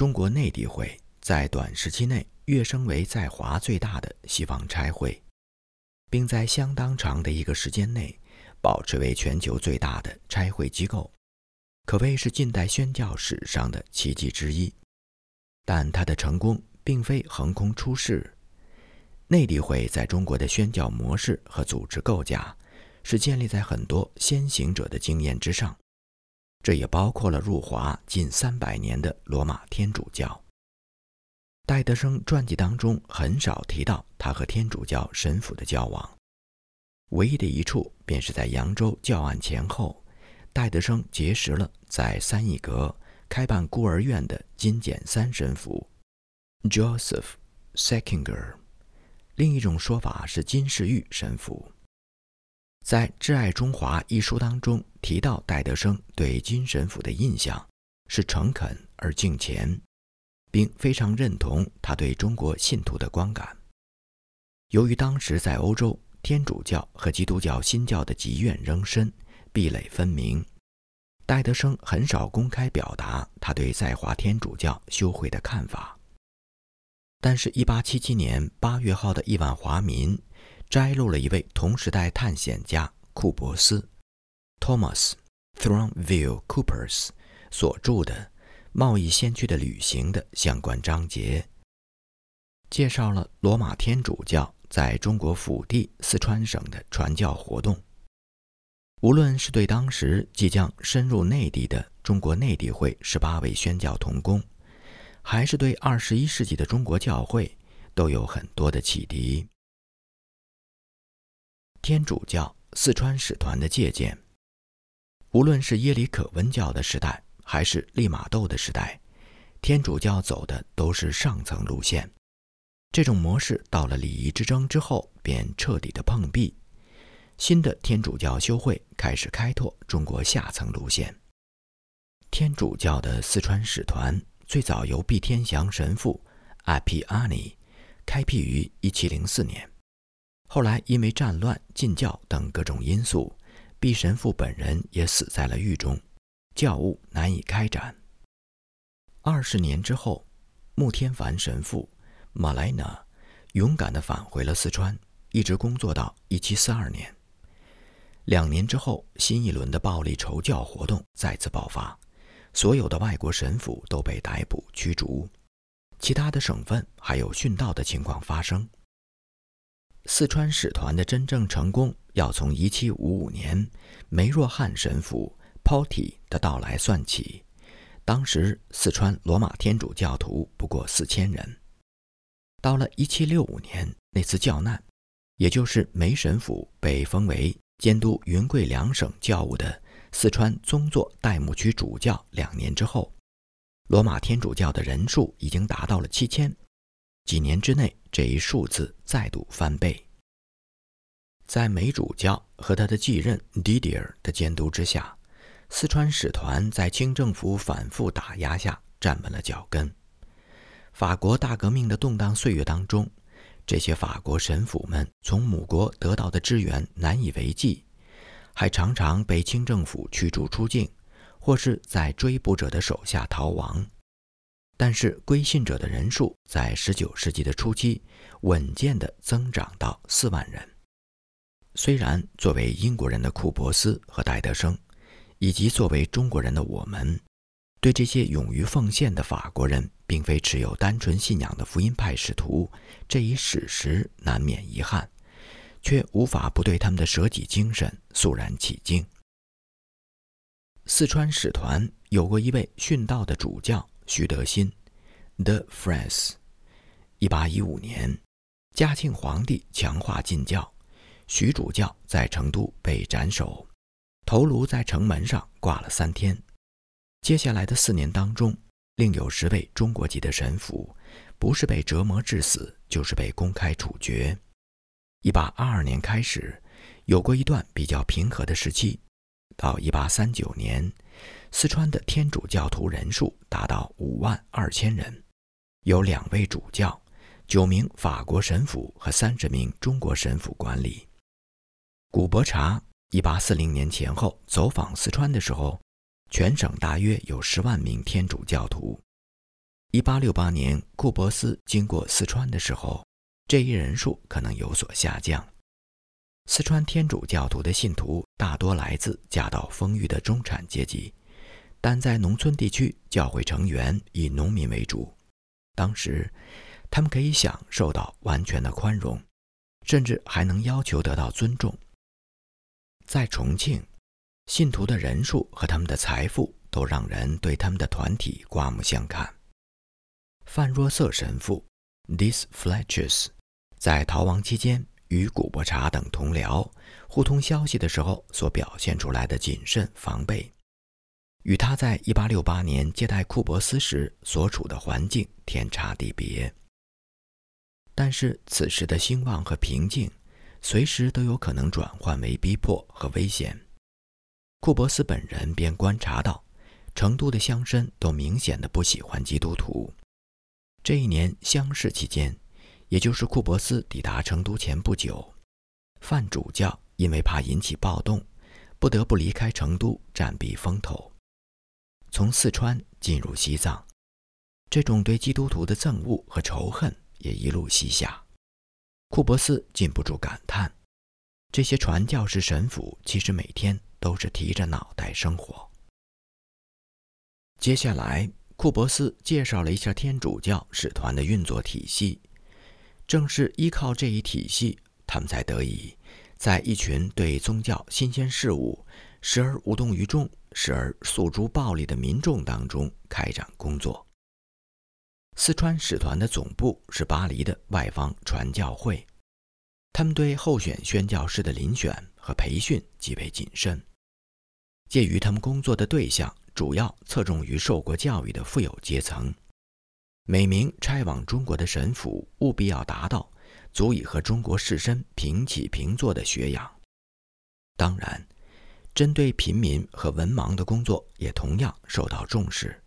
中国内地会在短时期内跃升为在华最大的西方差会，并在相当长的一个时间内保持为全球最大的差会机构，可谓是近代宣教史上的奇迹之一。但它的成功并非横空出世。内地会在中国的宣教模式和组织构架是建立在很多先行者的经验之上，这也包括了入华近三百年的罗马天主教。戴德生传记当中很少提到他和天主教神父的交往，唯一的一处便是在扬州教案前后，戴德生结识了在三义阁开办孤儿院的金简三神父 Joseph Sekinger。另一种说法是金世玉神父，在《挚爱中华》一书当中提到，戴德生对金神父的印象是诚恳而敬虔，并非常认同他对中国信徒的观感。由于当时在欧洲，天主教和基督教新教的积怨仍深，壁垒分明，戴德生很少公开表达他对在华天主教修会的看法。但是，1877年8月号的《亿万华民》摘录了一位同时代探险家库珀斯 （Thomas Thronville Coopers） 所著的《贸易先驱的旅行》的相关章节，介绍了罗马天主教在中国腹地四川省的传教活动。无论是对当时即将深入内地的中国内地会十八位宣教同工。还是对二十一世纪的中国教会都有很多的启迪。天主教四川使团的借鉴，无论是耶里可温教的时代，还是利玛窦的时代，天主教走的都是上层路线。这种模式到了礼仪之争之后，便彻底的碰壁。新的天主教修会开始开拓中国下层路线。天主教的四川使团。最早由毕天祥神父阿皮阿尼开辟于1704年，后来因为战乱、禁教等各种因素，毕神父本人也死在了狱中，教务难以开展。二十年之后，穆天凡神父马莱纳勇敢地返回了四川，一直工作到1742年。两年之后，新一轮的暴力仇教活动再次爆发。所有的外国神父都被逮捕驱逐，其他的省份还有殉道的情况发生。四川使团的真正成功要从1755年梅若汉神父 Potti 的到来算起，当时四川罗马天主教徒不过四千人。到了1765年那次教难，也就是梅神父被封为监督云贵两省教务的。四川宗座代牧区主教两年之后，罗马天主教的人数已经达到了七千。几年之内，这一数字再度翻倍。在梅主教和他的继任 Didier 的监督之下，四川使团在清政府反复打压下站稳了脚跟。法国大革命的动荡岁月当中，这些法国神父们从母国得到的支援难以为继。还常常被清政府驱逐出境，或是在追捕者的手下逃亡。但是归信者的人数在19世纪的初期稳健地增长到4万人。虽然作为英国人的库珀斯和戴德生，以及作为中国人的我们，对这些勇于奉献的法国人并非持有单纯信仰的福音派使徒这一史实难免遗憾。却无法不对他们的舍己精神肃然起敬。四川使团有过一位殉道的主教徐德新，The France。一八一五年，嘉庆皇帝强化禁教，徐主教在成都被斩首，头颅在城门上挂了三天。接下来的四年当中，另有十位中国籍的神父，不是被折磨致死，就是被公开处决。一八二二年开始，有过一段比较平和的时期。到一八三九年，四川的天主教徒人数达到五万二千人，有两位主教、九名法国神父和三十名中国神父管理。古伯查一八四零年前后走访四川的时候，全省大约有十万名天主教徒。一八六八年，库珀斯经过四川的时候，这一人数可能有所下降。四川天主教徒的信徒大多来自家道丰裕的中产阶级，但在农村地区，教会成员以农民为主。当时，他们可以享受到完全的宽容，甚至还能要求得到尊重。在重庆，信徒的人数和他们的财富都让人对他们的团体刮目相看。范若瑟神父 （Dis Fletchers） 在逃亡期间。与古伯查等同僚互通消息的时候所表现出来的谨慎防备，与他在1868年接待库珀斯时所处的环境天差地别。但是此时的兴旺和平静，随时都有可能转换为逼迫和危险。库珀斯本人便观察到，成都的乡绅都明显的不喜欢基督徒。这一年乡试期间。也就是库珀斯抵达成都前不久，范主教因为怕引起暴动，不得不离开成都暂避风头，从四川进入西藏。这种对基督徒的憎恶和仇恨也一路西下。库珀斯禁不住感叹：这些传教士神父其实每天都是提着脑袋生活。接下来，库珀斯介绍了一下天主教使团的运作体系。正是依靠这一体系，他们才得以在一群对宗教新鲜事物时而无动于衷、时而诉诸暴力的民众当中开展工作。四川使团的总部是巴黎的外方传教会，他们对候选宣教士的遴选和培训极为谨慎。介于他们工作的对象主要侧重于受过教育的富有阶层。每名差往中国的神父务必要达到足以和中国士绅平起平坐的学养。当然，针对平民和文盲的工作也同样受到重视。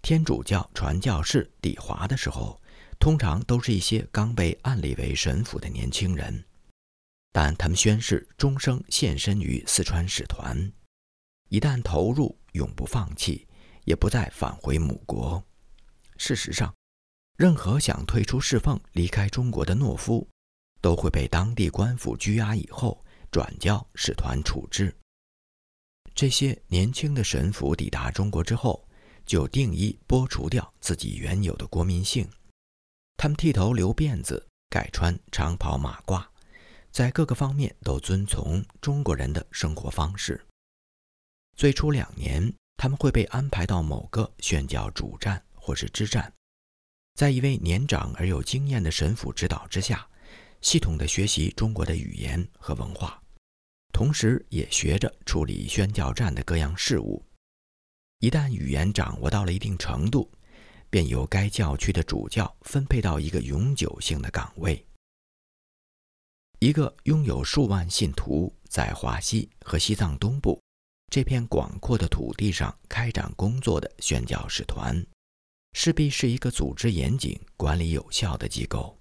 天主教传教士抵华的时候，通常都是一些刚被按立为神父的年轻人，但他们宣誓终生献身于四川使团，一旦投入，永不放弃，也不再返回母国。事实上，任何想退出侍奉、离开中国的懦夫，都会被当地官府拘押以后转交使团处置。这些年轻的神父抵达中国之后，就定义剥除掉自己原有的国民性，他们剃头留辫子，改穿长袍马褂，在各个方面都遵从中国人的生活方式。最初两年，他们会被安排到某个宣教主战。或是支战，在一位年长而有经验的神父指导之下，系统地学习中国的语言和文化，同时也学着处理宣教站的各样事务。一旦语言掌握到了一定程度，便由该教区的主教分配到一个永久性的岗位。一个拥有数万信徒在华西和西藏东部这片广阔的土地上开展工作的宣教使团。势必是一个组织严谨、管理有效的机构。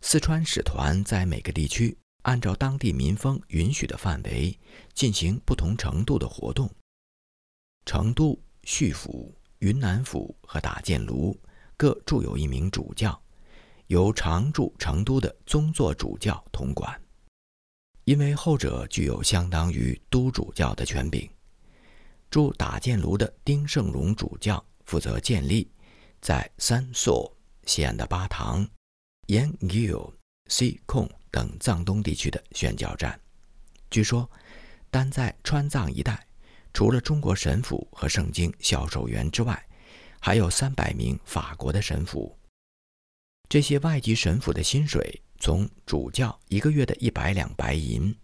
四川使团在每个地区按照当地民风允许的范围进行不同程度的活动。成都、叙府、云南府和打箭炉各驻有一名主教，由常驻成都的宗座主教统管，因为后者具有相当于都主教的权柄。驻打箭炉的丁胜荣主教。负责建立在三索、西安的巴塘、延吉、西控等藏东地区的宣教站。据说，单在川藏一带，除了中国神父和圣经销售员之外，还有三百名法国的神父。这些外籍神父的薪水从主教一个月的一百两白银，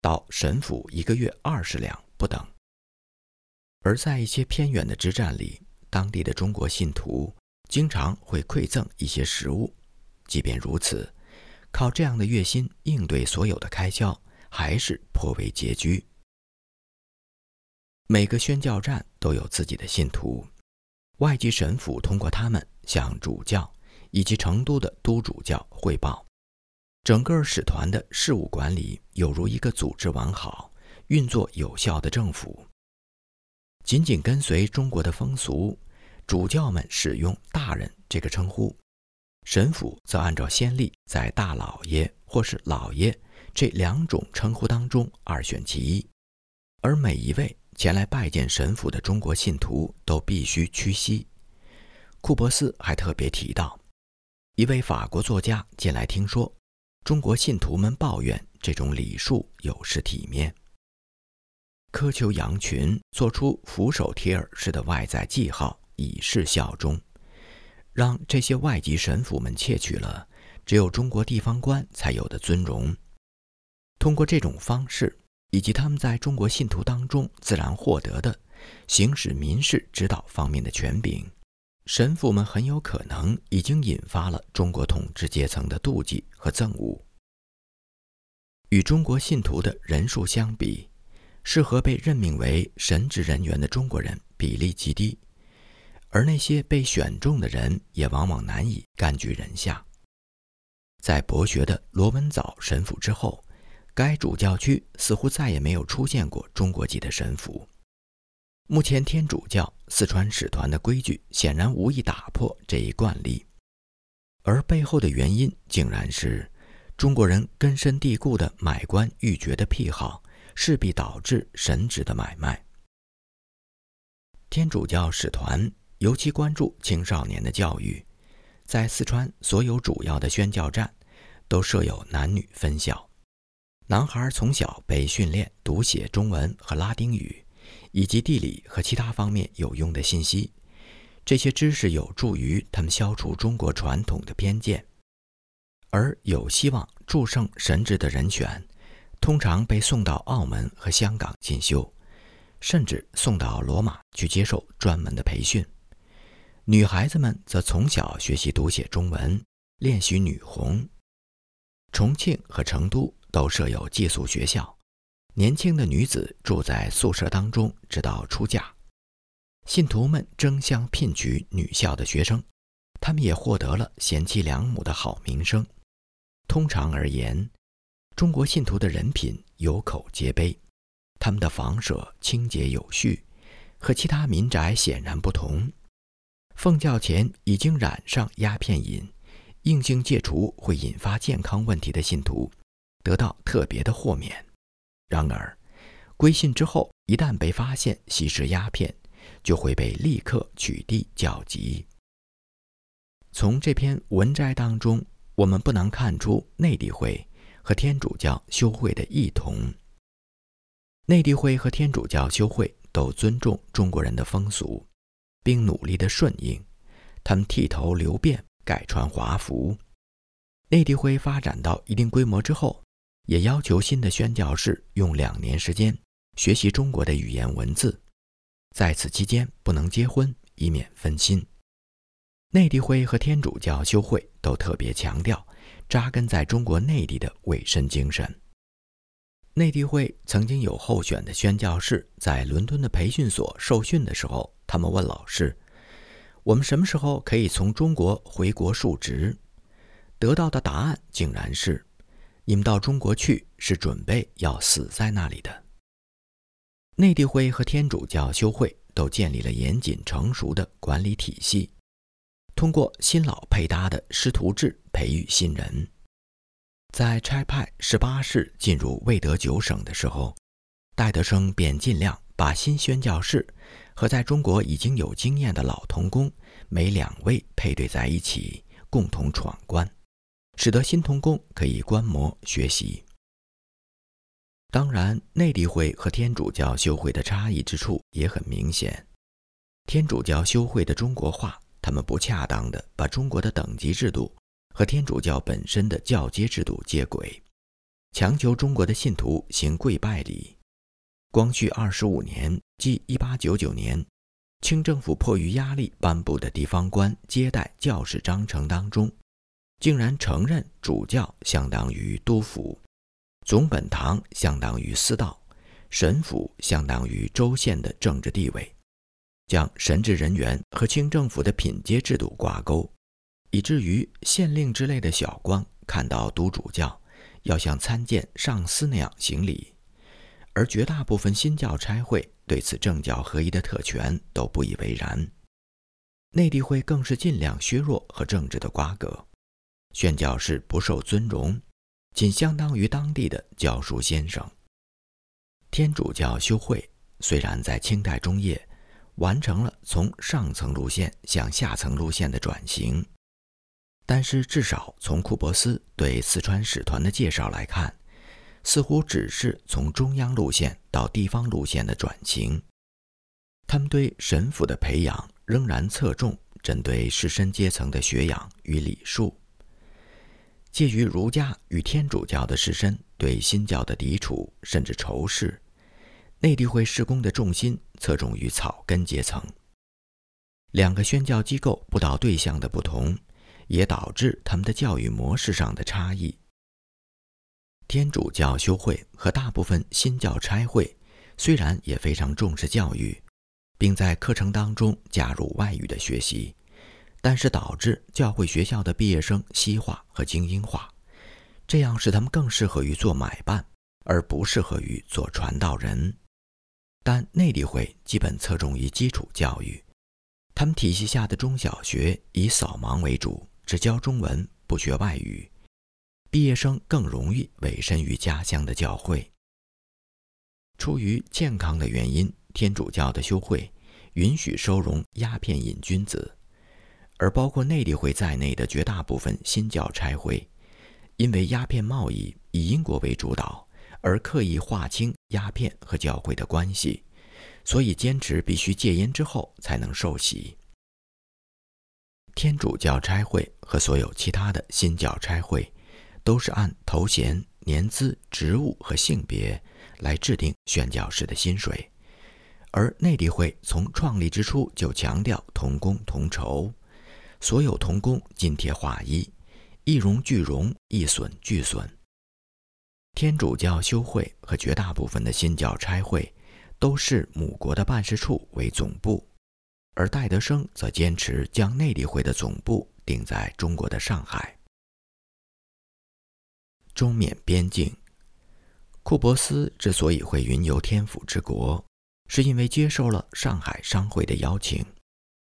到神父一个月二十两不等。而在一些偏远的支站里，当地的中国信徒经常会馈赠一些食物，即便如此，靠这样的月薪应对所有的开销还是颇为拮据。每个宣教站都有自己的信徒，外籍神父通过他们向主教以及成都的都主教汇报，整个使团的事务管理有如一个组织完好、运作有效的政府。紧紧跟随中国的风俗，主教们使用“大人”这个称呼，神父则按照先例在“大老爷”或是“老爷”这两种称呼当中二选其一，而每一位前来拜见神父的中国信徒都必须屈膝。库珀斯还特别提到，一位法国作家近来听说中国信徒们抱怨这种礼数有失体面，苛求羊群做出俯首帖耳式的外在记号以示效忠，让这些外籍神父们窃取了只有中国地方官才有的尊荣。通过这种方式，以及他们在中国信徒当中自然获得的行使民事指导方面的权柄。神父们很有可能已经引发了中国统治阶层的妒忌和憎恶。与中国信徒的人数相比，适合被任命为神职人员的中国人比例极低，而那些被选中的人也往往难以甘居人下。在博学的罗文藻神父之后，该主教区似乎再也没有出现过中国籍的神父。目前天主教四川使团的规矩显然无意打破这一惯例，而背后的原因竟然是中国人根深蒂固的买官鬻爵的癖好，势必导致神职的买卖。天主教使团尤其关注青少年的教育，在四川所有主要的宣教站都设有男女分校，男孩从小被训练读写中文和拉丁语。以及地理和其他方面有用的信息，这些知识有助于他们消除中国传统的偏见。而有希望祝圣神职的人选，通常被送到澳门和香港进修，甚至送到罗马去接受专门的培训。女孩子们则从小学习读写中文，练习女红。重庆和成都都设有寄宿学校。年轻的女子住在宿舍当中，直到出嫁。信徒们争相聘娶女校的学生，他们也获得了贤妻良母的好名声。通常而言，中国信徒的人品有口皆碑，他们的房舍清洁有序，和其他民宅显然不同。奉教前已经染上鸦片瘾，硬性戒除会引发健康问题的信徒，得到特别的豁免。然而，归信之后，一旦被发现吸食鸦片，就会被立刻取缔教籍。从这篇文摘当中，我们不难看出内地会和天主教修会的异同。内地会和天主教修会都尊重中国人的风俗，并努力的顺应。他们剃头留辫，改穿华服。内地会发展到一定规模之后。也要求新的宣教士用两年时间学习中国的语言文字，在此期间不能结婚，以免分心。内地会和天主教修会都特别强调扎根在中国内地的委身精神。内地会曾经有候选的宣教士在伦敦的培训所受训的时候，他们问老师：“我们什么时候可以从中国回国述职？”得到的答案竟然是。你们到中国去是准备要死在那里的。内地会和天主教修会都建立了严谨成熟的管理体系，通过新老配搭的师徒制培育新人。在差派十八世进入魏德九省的时候，戴德生便尽量把新宣教士和在中国已经有经验的老童工每两位配对在一起，共同闯关。使得新童工可以观摩学习。当然，内地会和天主教修会的差异之处也很明显。天主教修会的中国化，他们不恰当地把中国的等级制度和天主教本身的教阶制度接轨，强求中国的信徒行跪拜礼。光绪二十五年，即一八九九年，清政府迫于压力颁布的地方官接待教士章程当中。竟然承认主教相当于督府，总本堂相当于司道，神府相当于州县的政治地位，将神职人员和清政府的品阶制度挂钩，以至于县令之类的小官看到督主教要像参见上司那样行礼，而绝大部分新教差会对此政教合一的特权都不以为然。内地会更是尽量削弱和政治的瓜葛，宣教士不受尊荣，仅相当于当地的教书先生。天主教修会虽然在清代中叶完成了从上层路线向下层路线的转型，但是至少从库珀斯对四川使团的介绍来看，似乎只是从中央路线到地方路线的转型。他们对神父的培养。仍然侧重针对士绅阶层的学养与礼数。介于儒家与天主教的士绅对新教的抵触甚至仇视，内地会施工的重心侧重于草根阶层。两个宣教机构布道对象的不同，也导致他们的教育模式上的差异。天主教修会和大部分新教差会虽然也非常重视教育。并在课程当中加入外语的学习，但是导致教会学校的毕业生西化和精英化，这样使他们更适合于做买办，而不适合于做传道人。但内地会基本侧重于基础教育，他们体系下的中小学以扫盲为主，只教中文，不学外语，毕业生更容易委身于家乡的教会。出于健康的原因。天主教的修会允许收容鸦片瘾君子，而包括内地会在内的绝大部分新教差会，因为鸦片贸易以英国为主导，而刻意划清鸦片和教会的关系，所以坚持必须戒烟之后才能受洗。天主教差会和所有其他的新教差会，都是按头衔、年资、职务和性别来制定宣教士的薪水。而内地会从创立之初就强调同工同酬，所有同工津贴划一，一荣俱荣，一损俱损。天主教修会和绝大部分的新教差会都是母国的办事处为总部，而戴德生则坚持将内地会的总部定在中国的上海。中缅边境，库珀斯之所以会云游天府之国。是因为接受了上海商会的邀请，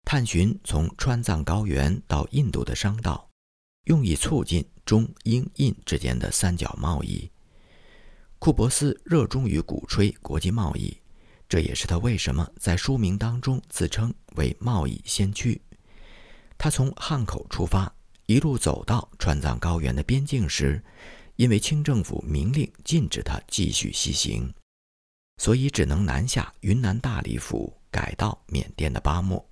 探寻从川藏高原到印度的商道，用以促进中英印之间的三角贸易。库珀斯热衷于鼓吹国际贸易，这也是他为什么在书名当中自称为贸易先驱。他从汉口出发，一路走到川藏高原的边境时，因为清政府明令禁止他继续西行。所以只能南下云南大理府，改到缅甸的巴莫。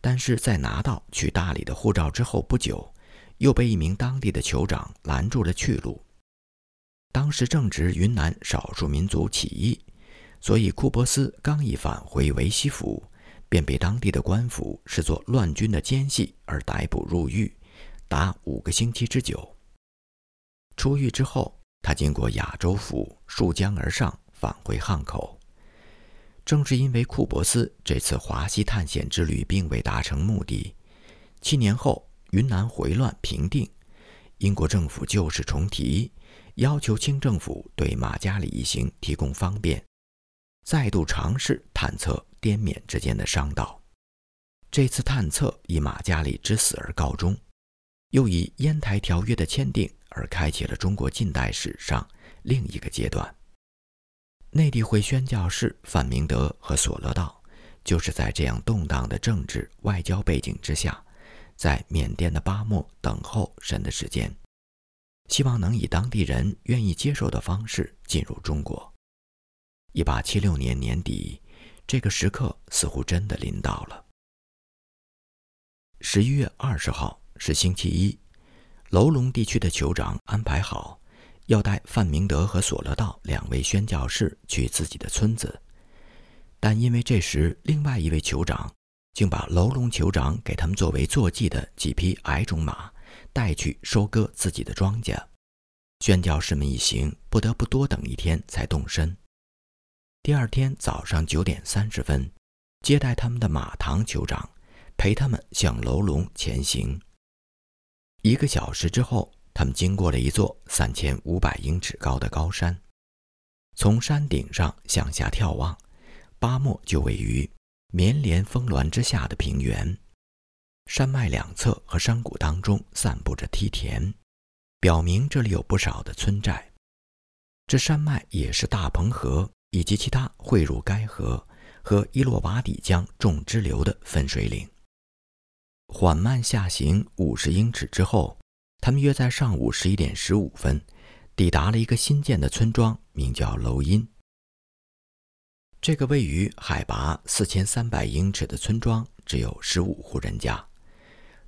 但是在拿到去大理的护照之后不久，又被一名当地的酋长拦住了去路。当时正值云南少数民族起义，所以库珀斯刚一返回维西府，便被当地的官府视作乱军的奸细而逮捕入狱，达五个星期之久。出狱之后，他经过亚洲府，溯江而上。返回汉口，正是因为库珀斯这次华西探险之旅并未达成目的，七年后云南回乱平定，英国政府旧事重提，要求清政府对马加里一行提供方便，再度尝试探测滇缅之间的商道。这次探测以马加里之死而告终，又以烟台条约的签订而开启了中国近代史上另一个阶段。内地会宣教士范明德和索勒道，就是在这样动荡的政治外交背景之下，在缅甸的巴莫等候神的时间，希望能以当地人愿意接受的方式进入中国。一八七六年年底，这个时刻似乎真的临到了。十一月二十号是星期一，楼龙地区的酋长安排好。要带范明德和索勒道两位宣教士去自己的村子，但因为这时另外一位酋长竟把楼龙酋长给他们作为坐骑的几匹矮种马带去收割自己的庄稼，宣教士们一行不得不多等一天才动身。第二天早上九点三十分，接待他们的马唐酋长陪他们向楼龙前行。一个小时之后。他们经过了一座三千五百英尺高的高山，从山顶上向下眺望，巴莫就位于绵连峰峦之下的平原，山脉两侧和山谷当中散布着梯田，表明这里有不少的村寨。这山脉也是大鹏河以及其他汇入该河和伊洛瓦底江众支流的分水岭。缓慢下行五十英尺之后，他们约在上午十一点十五分，抵达了一个新建的村庄，名叫楼因。这个位于海拔四千三百英尺的村庄只有十五户人家，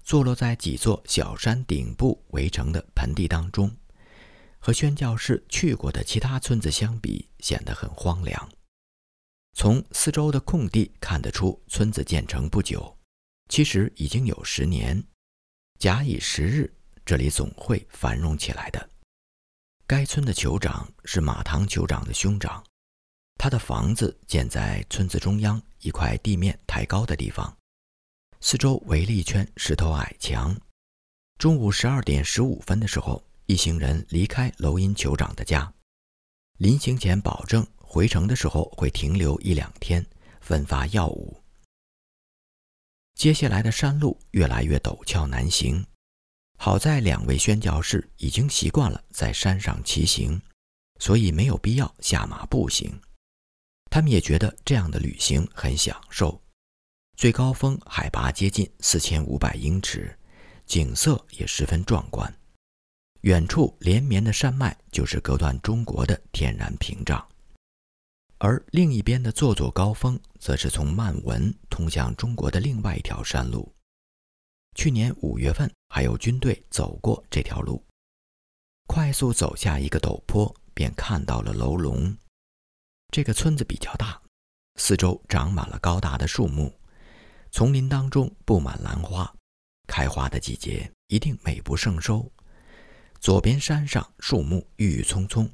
坐落在几座小山顶部围成的盆地当中。和宣教士去过的其他村子相比，显得很荒凉。从四周的空地看得出，村子建成不久，其实已经有十年。假以时日，这里总会繁荣起来的。该村的酋长是马唐酋长的兄长，他的房子建在村子中央一块地面抬高的地方，四周围了一圈石头矮墙。中午十二点十五分的时候。一行人离开楼音酋长的家，临行前保证回城的时候会停留一两天，分发药物。接下来的山路越来越陡峭难行，好在两位宣教士已经习惯了在山上骑行，所以没有必要下马步行。他们也觉得这样的旅行很享受。最高峰海拔接近四千五百英尺，景色也十分壮观。远处连绵的山脉就是隔断中国的天然屏障，而另一边的座座高峰则是从曼文通向中国的另外一条山路。去年五月份还有军队走过这条路，快速走下一个陡坡，便看到了楼龙。这个村子比较大，四周长满了高大的树木，丛林当中布满兰花，开花的季节一定美不胜收。左边山上树木郁郁葱葱，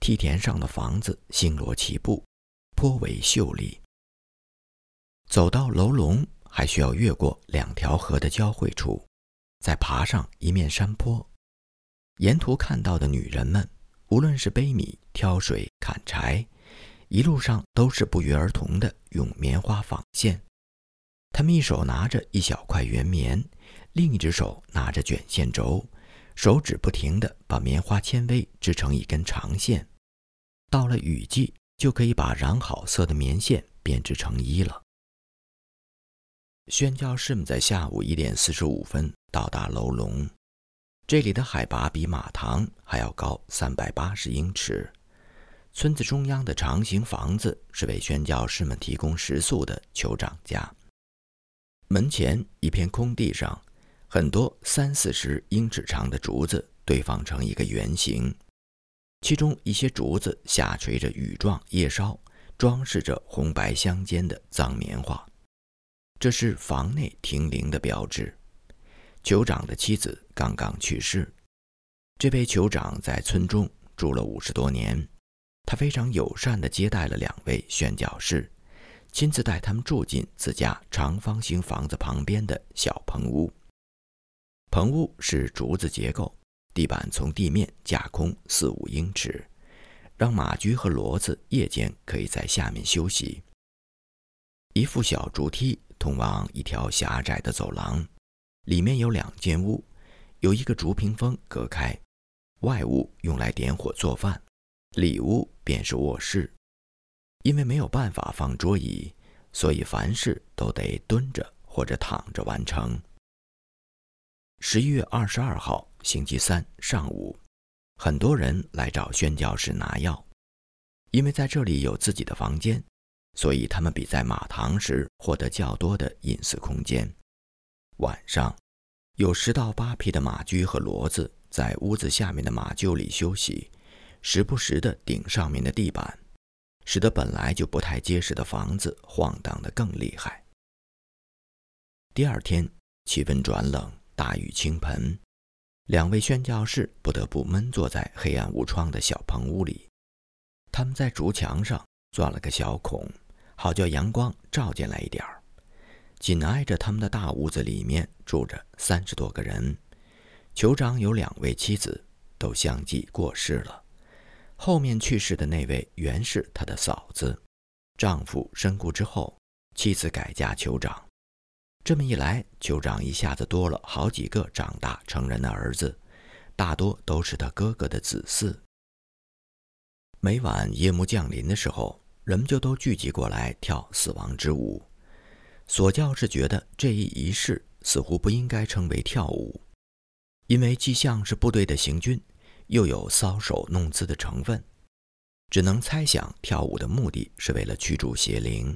梯田上的房子星罗棋布，颇为秀丽。走到楼龙，还需要越过两条河的交汇处，再爬上一面山坡。沿途看到的女人们，无论是背米、挑水、砍柴，一路上都是不约而同地用棉花纺线。她们一手拿着一小块圆棉，另一只手拿着卷线轴。手指不停地把棉花纤维织成一根长线，到了雨季就可以把染好色的棉线编织成衣了。宣教士们在下午一点四十五分到达楼龙，这里的海拔比马塘还要高三百八十英尺。村子中央的长形房子是为宣教士们提供食宿的酋长家。门前一片空地上。很多三四十英尺长的竹子堆放成一个圆形，其中一些竹子下垂着羽状叶梢，装饰着红白相间的脏棉花。这是房内停灵的标志。酋长的妻子刚刚去世，这位酋长在村中住了五十多年，他非常友善地接待了两位宣教士，亲自带他们住进自家长方形房子旁边的小棚屋。棚屋是竹子结构，地板从地面架空四五英尺，让马驹和骡子夜间可以在下面休息。一副小竹梯通往一条狭窄的走廊，里面有两间屋，有一个竹屏风隔开，外屋用来点火做饭，里屋便是卧室。因为没有办法放桌椅，所以凡事都得蹲着或者躺着完成。十一月二十二号，星期三上午，很多人来找宣教士拿药，因为在这里有自己的房间，所以他们比在马堂时获得较多的隐私空间。晚上，有十到八匹的马驹和骡子在屋子下面的马厩里休息，时不时地顶上面的地板，使得本来就不太结实的房子晃荡得更厉害。第二天，气温转冷。大雨倾盆，两位宣教士不得不闷坐在黑暗无窗的小棚屋里。他们在竹墙上钻了个小孔，好叫阳光照进来一点儿。紧挨着他们的大屋子里面住着三十多个人。酋长有两位妻子，都相继过世了。后面去世的那位原是他的嫂子，丈夫身故之后，妻子改嫁酋长。这么一来，酋长一下子多了好几个长大成人的儿子，大多都是他哥哥的子嗣。每晚夜幕降临的时候，人们就都聚集过来跳死亡之舞。索教士觉得这一仪式似乎不应该称为跳舞，因为既像是部队的行军，又有搔首弄姿的成分，只能猜想跳舞的目的是为了驱逐邪灵。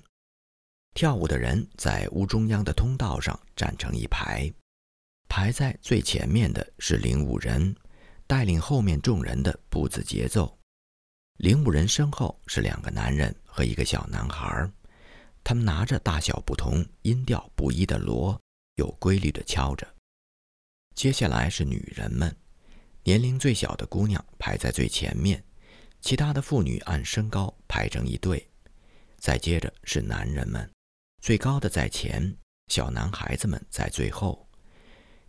跳舞的人在屋中央的通道上站成一排，排在最前面的是领舞人，带领后面众人的步子节奏。领舞人身后是两个男人和一个小男孩，他们拿着大小不同、音调不一的锣，有规律地敲着。接下来是女人们，年龄最小的姑娘排在最前面，其他的妇女按身高排成一队。再接着是男人们。最高的在前，小男孩子们在最后。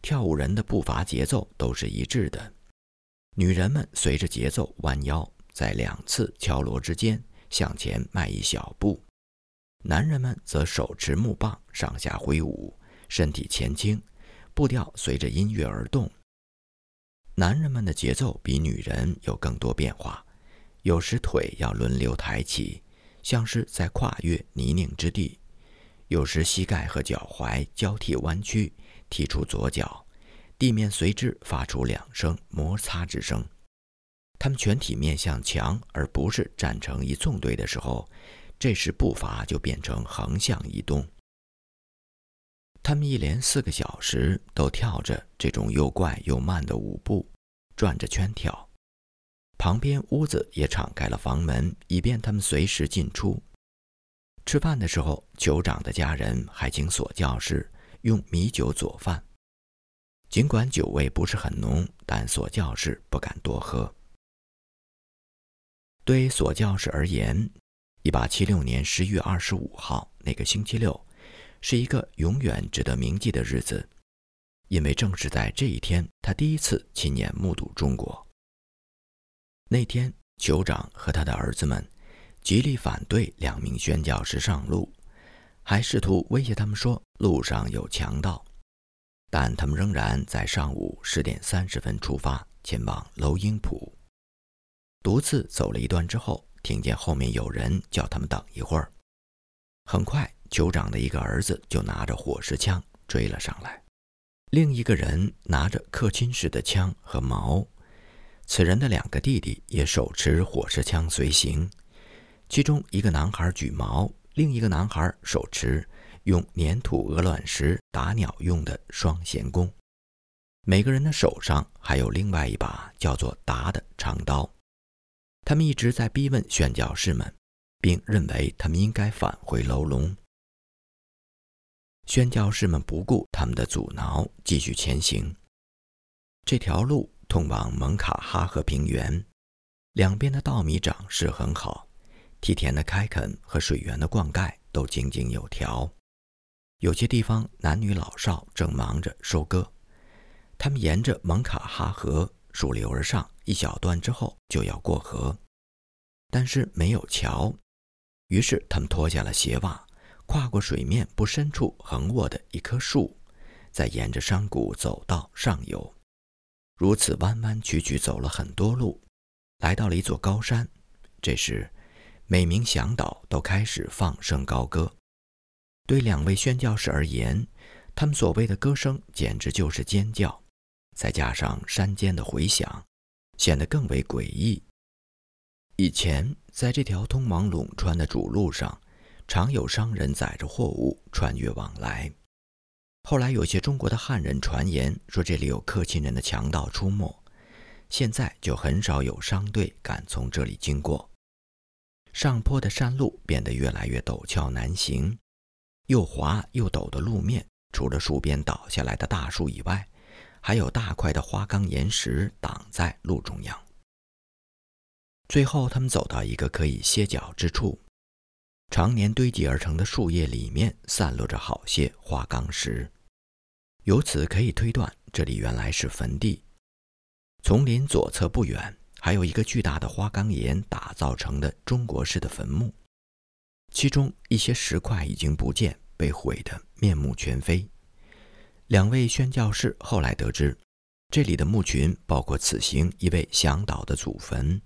跳舞人的步伐节奏都是一致的。女人们随着节奏弯腰，在两次敲锣之间向前迈一小步。男人们则手持木棒上下挥舞，身体前倾，步调随着音乐而动。男人们的节奏比女人有更多变化，有时腿要轮流抬起，像是在跨越泥泞之地。有时膝盖和脚踝交替弯曲，踢出左脚，地面随之发出两声摩擦之声。他们全体面向墙，而不是站成一纵队的时候，这时步伐就变成横向移动。他们一连四个小时都跳着这种又怪又慢的舞步，转着圈跳。旁边屋子也敞开了房门，以便他们随时进出。吃饭的时候，酋长的家人还请索教士用米酒佐饭。尽管酒味不是很浓，但索教士不敢多喝。对索教士而言，一八七六年十月二十五号那个星期六，是一个永远值得铭记的日子，因为正是在这一天，他第一次亲眼目睹中国。那天，酋长和他的儿子们。极力反对两名宣教士上路，还试图威胁他们说路上有强盗，但他们仍然在上午十点三十分出发，前往楼英浦。独自走了一段之后，听见后面有人叫他们等一会儿。很快，酋长的一个儿子就拿着火石枪追了上来，另一个人拿着克钦式的枪和矛，此人的两个弟弟也手持火石枪随行。其中一个男孩举矛，另一个男孩手持用粘土鹅卵石打鸟用的双弦弓。每个人的手上还有另外一把叫做“达”的长刀。他们一直在逼问宣教士们，并认为他们应该返回楼龙。宣教士们不顾他们的阻挠，继续前行。这条路通往蒙卡哈河平原，两边的稻米长势很好。梯田的开垦和水源的灌溉都井井有条，有些地方男女老少正忙着收割。他们沿着蒙卡哈河溯流而上，一小段之后就要过河，但是没有桥，于是他们脱下了鞋袜，跨过水面不深处横卧的一棵树，再沿着山谷走到上游，如此弯弯曲曲走了很多路，来到了一座高山。这时。每名向导都开始放声高歌。对两位宣教士而言，他们所谓的歌声简直就是尖叫，再加上山间的回响，显得更为诡异。以前，在这条通往陇川的主路上，常有商人载着货物穿越往来。后来，有些中国的汉人传言说这里有克钦人的强盗出没，现在就很少有商队敢从这里经过。上坡的山路变得越来越陡峭难行，又滑又陡的路面，除了树边倒下来的大树以外，还有大块的花岗岩石挡在路中央。最后，他们走到一个可以歇脚之处，常年堆积而成的树叶里面散落着好些花岗石，由此可以推断，这里原来是坟地。丛林左侧不远。还有一个巨大的花岗岩打造成的中国式的坟墓，其中一些石块已经不见，被毁得面目全非。两位宣教士后来得知，这里的墓群包括此行一位向导的祖坟。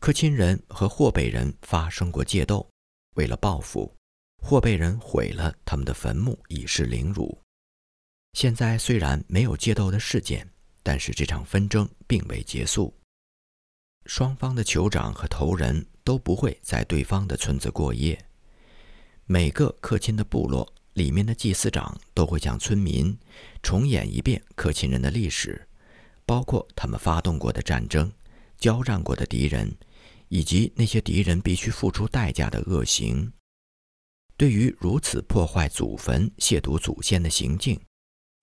克钦人和霍贝人发生过械斗，为了报复，霍贝人毁了他们的坟墓以示凌辱。现在虽然没有械斗的事件，但是这场纷争并未结束。双方的酋长和头人都不会在对方的村子过夜。每个克钦的部落里面的祭司长都会向村民重演一遍克钦人的历史，包括他们发动过的战争、交战过的敌人，以及那些敌人必须付出代价的恶行。对于如此破坏祖坟、亵渎祖先的行径，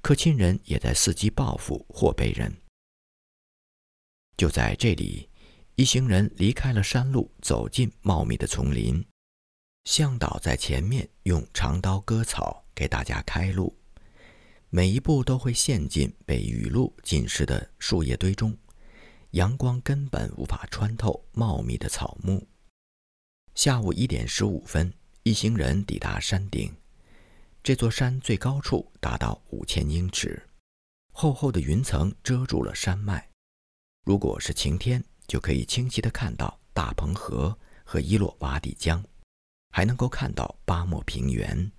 克钦人也在伺机报复霍贝人。就在这里。一行人离开了山路，走进茂密的丛林。向导在前面用长刀割草，给大家开路。每一步都会陷进被雨露浸湿的树叶堆中，阳光根本无法穿透茂密的草木。下午一点十五分，一行人抵达山顶。这座山最高处达到五千英尺，厚厚的云层遮住了山脉。如果是晴天，就可以清晰地看到大鹏河和伊洛瓦底江，还能够看到巴莫平原。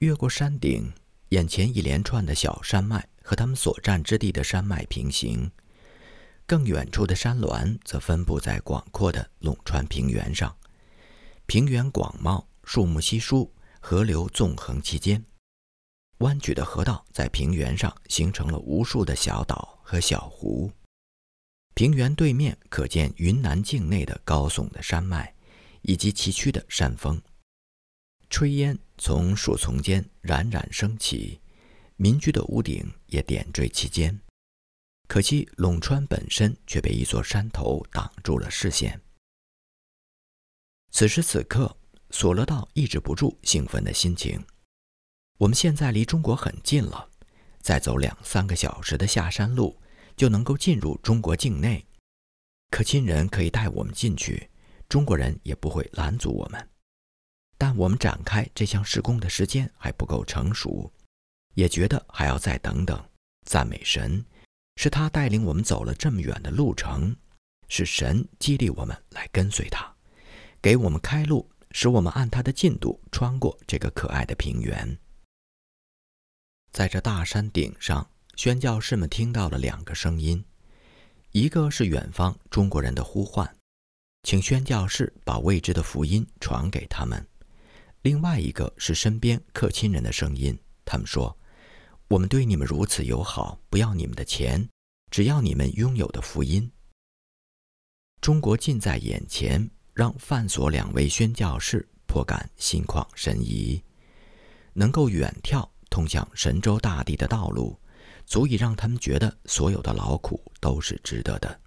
越过山顶，眼前一连串的小山脉和他们所占之地的山脉平行，更远处的山峦则分布在广阔的陇川平原上。平原广袤，树木稀疏，河流纵横其间，弯曲的河道在平原上形成了无数的小岛和小湖。平原对面可见云南境内的高耸的山脉，以及崎岖的山峰。炊烟从树丛间冉冉升起，民居的屋顶也点缀其间。可惜陇川本身却被一座山头挡住了视线。此时此刻，索勒道抑制不住兴奋的心情。我们现在离中国很近了，再走两三个小时的下山路。就能够进入中国境内，可亲人可以带我们进去，中国人也不会拦阻我们。但我们展开这项施工的时间还不够成熟，也觉得还要再等等。赞美神，是他带领我们走了这么远的路程，是神激励我们来跟随他，给我们开路，使我们按他的进度穿过这个可爱的平原，在这大山顶上。宣教士们听到了两个声音，一个是远方中国人的呼唤，请宣教士把未知的福音传给他们；另外一个是身边客亲人的声音，他们说：“我们对你们如此友好，不要你们的钱，只要你们拥有的福音。”中国近在眼前，让范所两位宣教士颇感心旷神怡，能够远眺通向神州大地的道路。足以让他们觉得所有的劳苦都是值得的。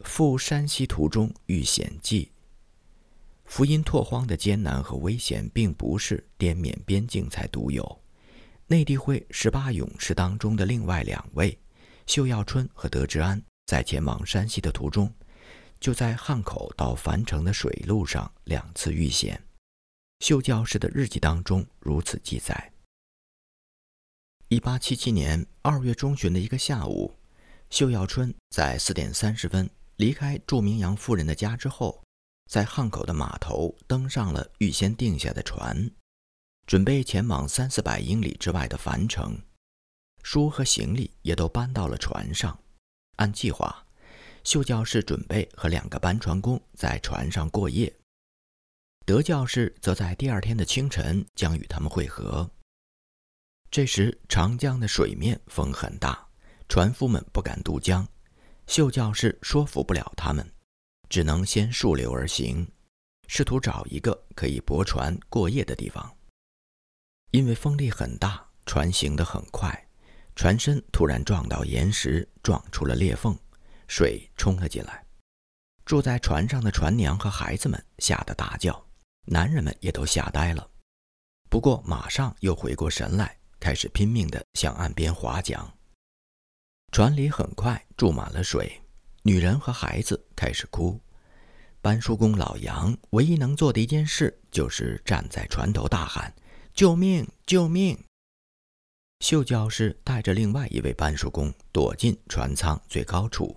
赴山西途中遇险记。福音拓荒的艰难和危险，并不是滇缅边境才独有。内地会十八勇士当中的另外两位，秀耀春和德之安，在前往山西的途中，就在汉口到樊城的水路上两次遇险。秀教士的日记当中如此记载。一八七七年二月中旬的一个下午，秀耀春在四点三十分离开祝明阳夫人的家之后，在汉口的码头登上了预先定下的船，准备前往三四百英里之外的樊城。书和行李也都搬到了船上。按计划，秀教士准备和两个搬船工在船上过夜，德教士则在第二天的清晨将与他们会合。这时，长江的水面风很大，船夫们不敢渡江。秀教士说服不了他们，只能先溯流而行，试图找一个可以泊船过夜的地方。因为风力很大，船行得很快，船身突然撞到岩石，撞出了裂缝，水冲了进来。住在船上的船娘和孩子们吓得大叫，男人们也都吓呆了。不过马上又回过神来。开始拼命地向岸边划桨，船里很快注满了水，女人和孩子开始哭，班叔公老杨唯一能做的一件事，就是站在船头大喊：“救命！救命！”秀教士带着另外一位班叔公躲进船舱最高处，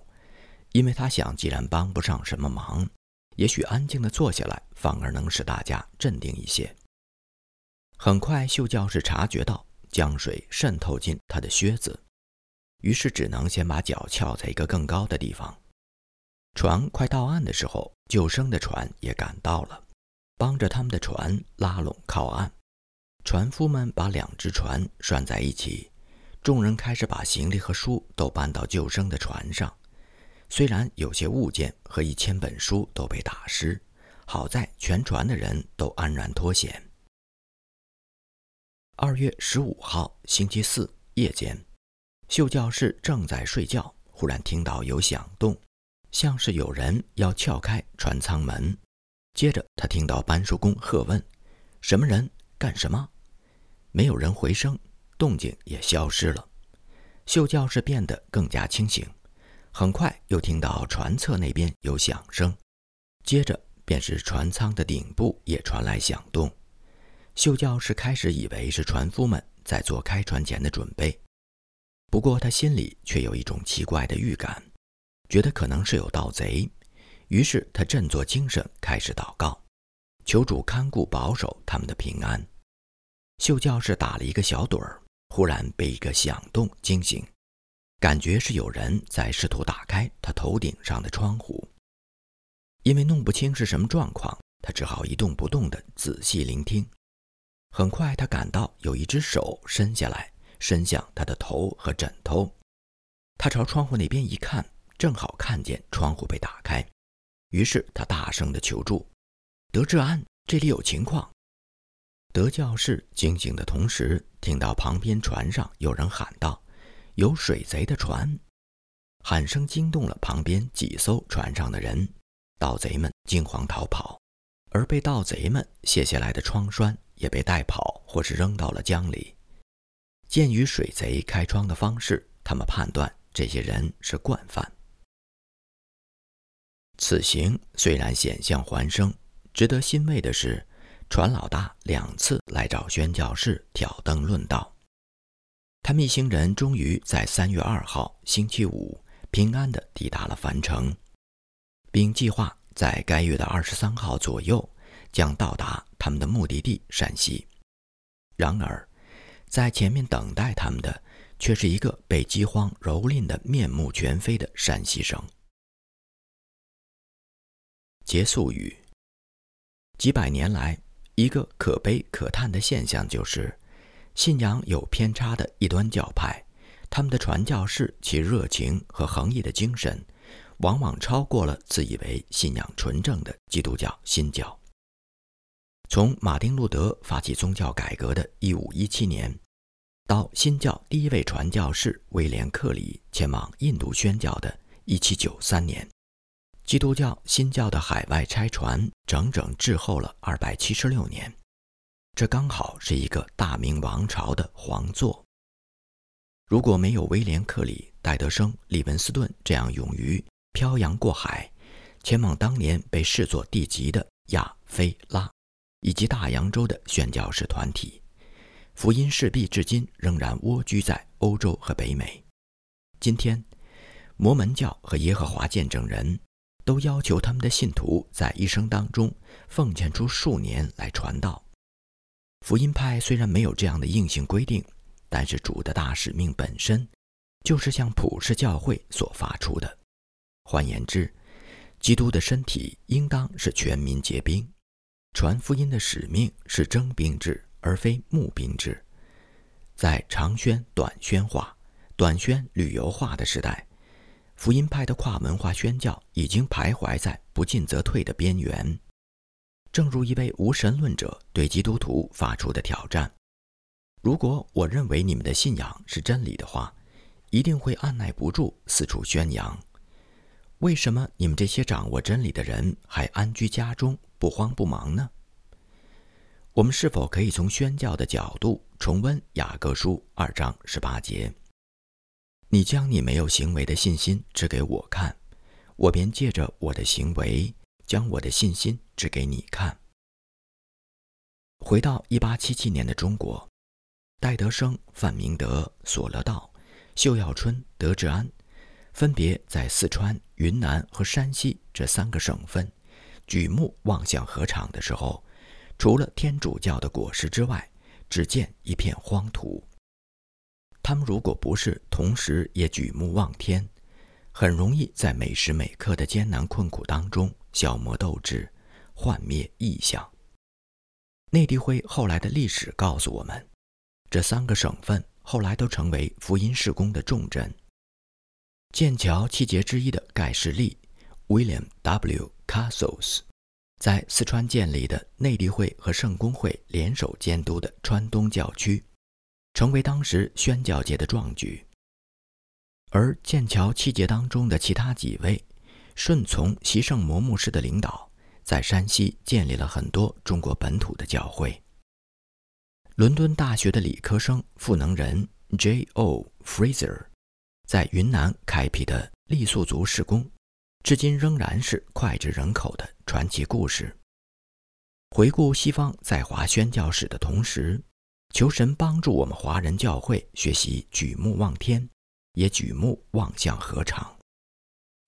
因为他想，既然帮不上什么忙，也许安静地坐下来，反而能使大家镇定一些。很快，秀教士察觉到江水渗透进他的靴子，于是只能先把脚翘在一个更高的地方。船快到岸的时候，救生的船也赶到了，帮着他们的船拉拢靠岸。船夫们把两只船拴在一起，众人开始把行李和书都搬到救生的船上。虽然有些物件和一千本书都被打湿，好在全船的人都安然脱险。二月十五号星期四夜间，秀教室正在睡觉，忽然听到有响动。像是有人要撬开船舱门，接着他听到班叔公喝问：“什么人？干什么？”没有人回声，动静也消失了。秀教室变得更加清醒，很快又听到船侧那边有响声，接着便是船舱的顶部也传来响动。秀教士开始以为是船夫们在做开船前的准备，不过他心里却有一种奇怪的预感。觉得可能是有盗贼，于是他振作精神，开始祷告，求主看顾保守他们的平安。秀教士打了一个小盹儿，忽然被一个响动惊醒，感觉是有人在试图打开他头顶上的窗户。因为弄不清是什么状况，他只好一动不动地仔细聆听。很快，他感到有一只手伸下来，伸向他的头和枕头。他朝窗户那边一看。正好看见窗户被打开，于是他大声地求助：“德志安，这里有情况。”德教士惊醒的同时，听到旁边船上有人喊道：“有水贼的船！”喊声惊动了旁边几艘船上的人，盗贼们惊慌逃跑，而被盗贼们卸下来的窗栓也被带跑或是扔到了江里。鉴于水贼开窗的方式，他们判断这些人是惯犯。此行虽然险象环生，值得欣慰的是，船老大两次来找宣教士挑灯论道。他们一行人终于在三月二号星期五平安地抵达了樊城，并计划在该月的二十三号左右将到达他们的目的地陕西。然而，在前面等待他们的却是一个被饥荒蹂躏得面目全非的山西省。结束语。几百年来，一个可悲可叹的现象就是，信仰有偏差的异端教派，他们的传教士其热情和横溢的精神，往往超过了自以为信仰纯正的基督教新教。从马丁·路德发起宗教改革的1517年，到新教第一位传教士威廉·克里前往印度宣教的1793年。基督教新教的海外拆船整整滞后了二百七十六年，这刚好是一个大明王朝的皇座。如果没有威廉·克里、戴德生、利文斯顿这样勇于漂洋过海，前往当年被视作地级的亚非拉以及大洋洲的宣教士团体，福音势必至今仍然蜗居在欧洲和北美。今天，摩门教和耶和华见证人。都要求他们的信徒在一生当中奉献出数年来传道。福音派虽然没有这样的硬性规定，但是主的大使命本身就是向普世教会所发出的。换言之，基督的身体应当是全民皆兵，传福音的使命是征兵制而非募兵制。在长宣短宣化、短宣旅游化的时代。福音派的跨文化宣教已经徘徊在不进则退的边缘，正如一位无神论者对基督徒发出的挑战：“如果我认为你们的信仰是真理的话，一定会按耐不住四处宣扬。为什么你们这些掌握真理的人还安居家中不慌不忙呢？”我们是否可以从宣教的角度重温雅各书二章十八节？你将你没有行为的信心指给我看，我便借着我的行为将我的信心指给你看。回到一八七七年的中国，戴德生、范明德、索勒道、秀耀春、德志安，分别在四川、云南和山西这三个省份举目望向河场的时候，除了天主教的果实之外，只见一片荒土。他们如果不是同时也举目望天，很容易在每时每刻的艰难困苦当中消磨斗志，幻灭意象。内地会后来的历史告诉我们，这三个省份后来都成为福音事工的重镇。剑桥七杰之一的盖世利 （William W. Castles） 在四川建立的内地会和圣公会联手监督的川东教区，成为当时宣教界的壮举。而剑桥七杰当中的其他几位，顺从习圣摩牧师的领导。在山西建立了很多中国本土的教会。伦敦大学的理科生赋能人 J.O. Fraser 在云南开辟的傈僳族事工，至今仍然是脍炙人口的传奇故事。回顾西方在华宣教史的同时，求神帮助我们华人教会学习举目望天，也举目望向何尝，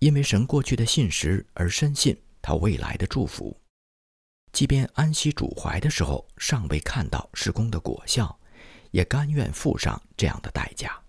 因为神过去的信实而深信。他未来的祝福，即便安息主怀的时候尚未看到施工的果效，也甘愿付上这样的代价。